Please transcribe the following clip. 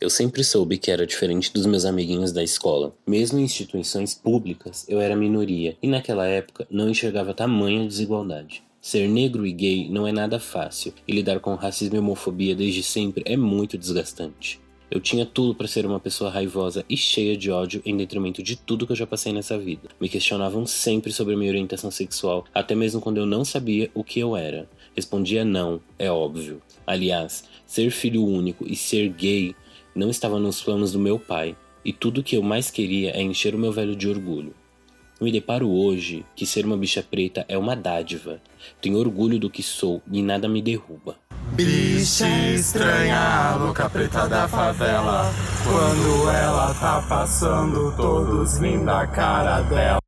Eu sempre soube que era diferente dos meus amiguinhos da escola. Mesmo em instituições públicas, eu era minoria, e naquela época não enxergava tamanha desigualdade. Ser negro e gay não é nada fácil, e lidar com racismo e homofobia desde sempre é muito desgastante. Eu tinha tudo para ser uma pessoa raivosa e cheia de ódio em detrimento de tudo que eu já passei nessa vida. Me questionavam sempre sobre minha orientação sexual, até mesmo quando eu não sabia o que eu era. Respondia não, é óbvio. Aliás, ser filho único e ser gay não estava nos planos do meu pai, e tudo que eu mais queria é encher o meu velho de orgulho. Me deparo hoje que ser uma bicha preta é uma dádiva. Tenho orgulho do que sou e nada me derruba. Bicha estranha, louca preta da favela. Quando ela tá passando, todos rindo da cara dela.